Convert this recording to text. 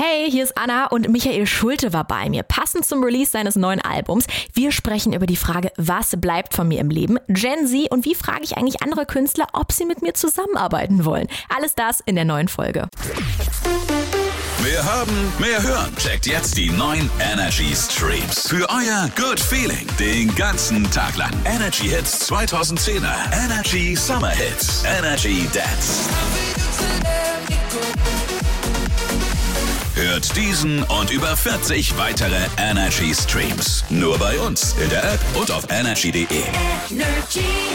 Hey, hier ist Anna und Michael Schulte war bei mir, passend zum Release seines neuen Albums. Wir sprechen über die Frage, was bleibt von mir im Leben, Gen Z und wie frage ich eigentlich andere Künstler, ob sie mit mir zusammenarbeiten wollen. Alles das in der neuen Folge. Mehr haben, mehr hören. Checkt jetzt die neuen Energy Streams. Für euer Good Feeling den ganzen Tag lang. Energy Hits 2010er, Energy Summer Hits, Energy Dance. Hört diesen und über 40 weitere Energy Streams. Nur bei uns in der App und auf energy.de. Energy.